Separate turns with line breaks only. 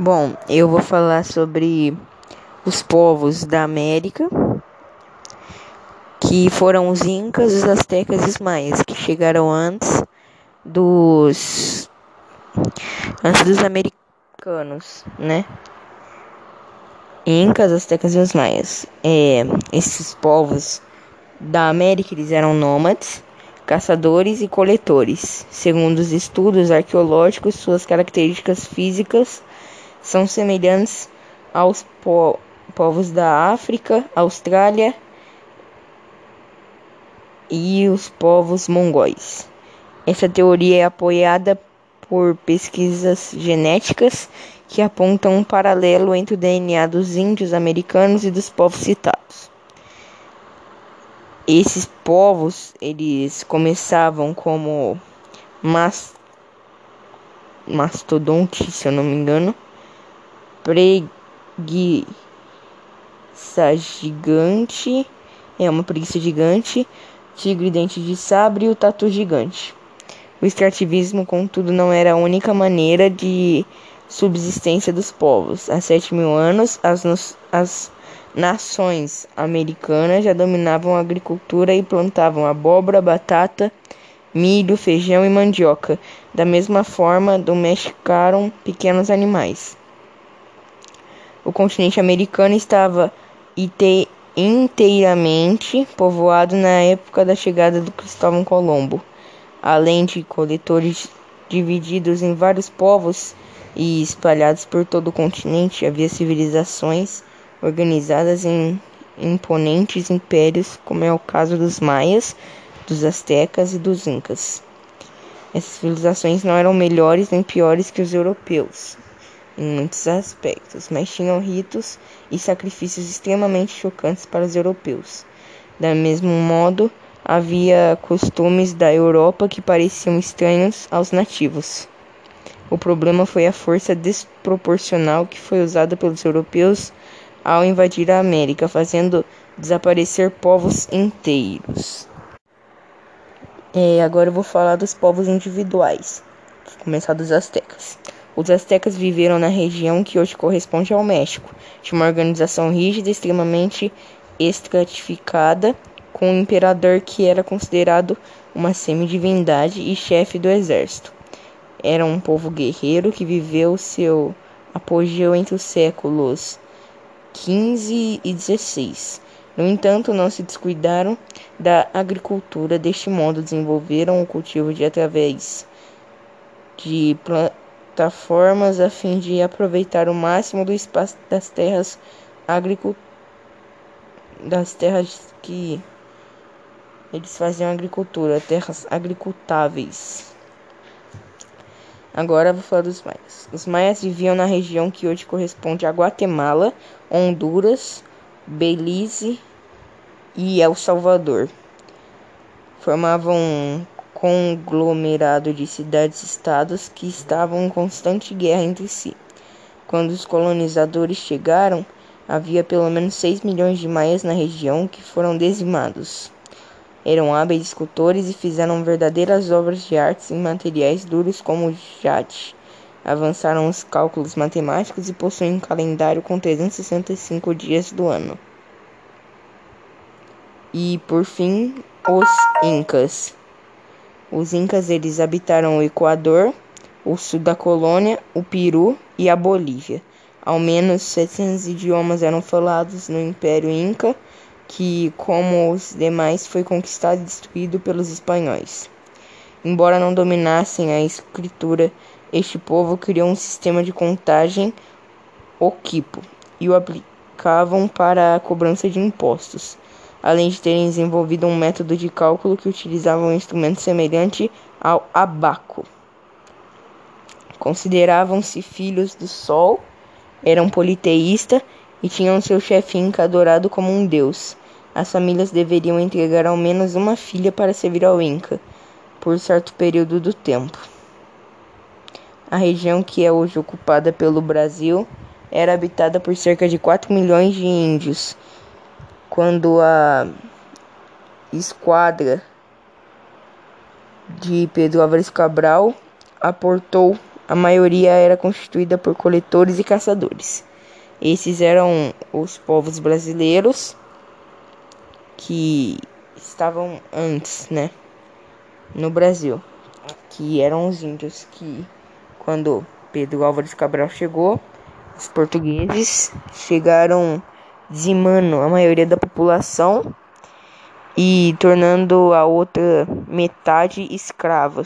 Bom, eu vou falar sobre os povos da América, que foram os Incas, os Aztecas e os Maias, que chegaram antes dos antes dos americanos, né? Incas, Aztecas e os Maias. É, esses povos da América eles eram nômades, caçadores e coletores. Segundo os estudos arqueológicos, suas características físicas são semelhantes aos po povos da África, Austrália e os povos mongóis. Essa teoria é apoiada por pesquisas genéticas que apontam um paralelo entre o DNA dos índios americanos e dos povos citados. Esses povos, eles começavam como mastodontes, se eu não me engano, preguiça gigante, é uma preguiça gigante, tigre dente de sabre e o tatu gigante. O extrativismo, contudo, não era a única maneira de subsistência dos povos. Há sete mil anos, as, as nações americanas já dominavam a agricultura e plantavam abóbora, batata, milho, feijão e mandioca. Da mesma forma, domesticaram pequenos animais o continente americano estava inteiramente povoado na época da chegada do Cristóvão Colombo. Além de coletores divididos em vários povos e espalhados por todo o continente, havia civilizações organizadas em imponentes impérios, como é o caso dos maias, dos astecas e dos incas. Essas civilizações não eram melhores nem piores que os europeus em muitos aspectos, mas tinham ritos e sacrifícios extremamente chocantes para os europeus. Da mesmo modo, havia costumes da Europa que pareciam estranhos aos nativos. O problema foi a força desproporcional que foi usada pelos europeus ao invadir a América, fazendo desaparecer povos inteiros. É, agora eu vou falar dos povos individuais. Vou começar dos astecas. Os astecas viveram na região que hoje corresponde ao México. Tinha uma organização rígida, extremamente estratificada, com um imperador que era considerado uma semidivindade e chefe do exército. Era um povo guerreiro que viveu seu apogeu entre os séculos XV e XVI. No entanto, não se descuidaram da agricultura. Deste modo, desenvolveram o cultivo de através de plataformas a fim de aproveitar o máximo do espaço das terras agrícolas das terras que eles faziam agricultura, terras agricultáveis. Agora vou falar dos maias. Os maias viviam na região que hoje corresponde a Guatemala, Honduras, Belize e El Salvador. Formavam conglomerado de cidades-estados que estavam em constante guerra entre si. Quando os colonizadores chegaram, havia pelo menos 6 milhões de maias na região que foram dizimados. Eram hábeis escultores e fizeram verdadeiras obras de arte em materiais duros como jade. Avançaram os cálculos matemáticos e possuem um calendário com 365 dias do ano. E por fim, os Incas. Os incas eles habitaram o Equador, o sul da colônia, o Peru e a Bolívia. Ao menos 700 idiomas eram falados no Império Inca, que, como os demais, foi conquistado e destruído pelos espanhóis. Embora não dominassem a escritura, este povo criou um sistema de contagem oquipo e o aplicavam para a cobrança de impostos além de terem desenvolvido um método de cálculo que utilizava um instrumento semelhante ao abaco. Consideravam-se filhos do Sol, eram politeístas e tinham seu chefe Inca adorado como um deus. As famílias deveriam entregar ao menos uma filha para servir ao Inca, por certo período do tempo. A região que é hoje ocupada pelo Brasil era habitada por cerca de 4 milhões de índios quando a esquadra de Pedro Álvares Cabral aportou a maioria era constituída por coletores e caçadores. Esses eram os povos brasileiros que estavam antes, né, no Brasil, que eram os índios que quando Pedro Álvares Cabral chegou, os portugueses chegaram dizimando a maioria da população e tornando a outra metade escrava.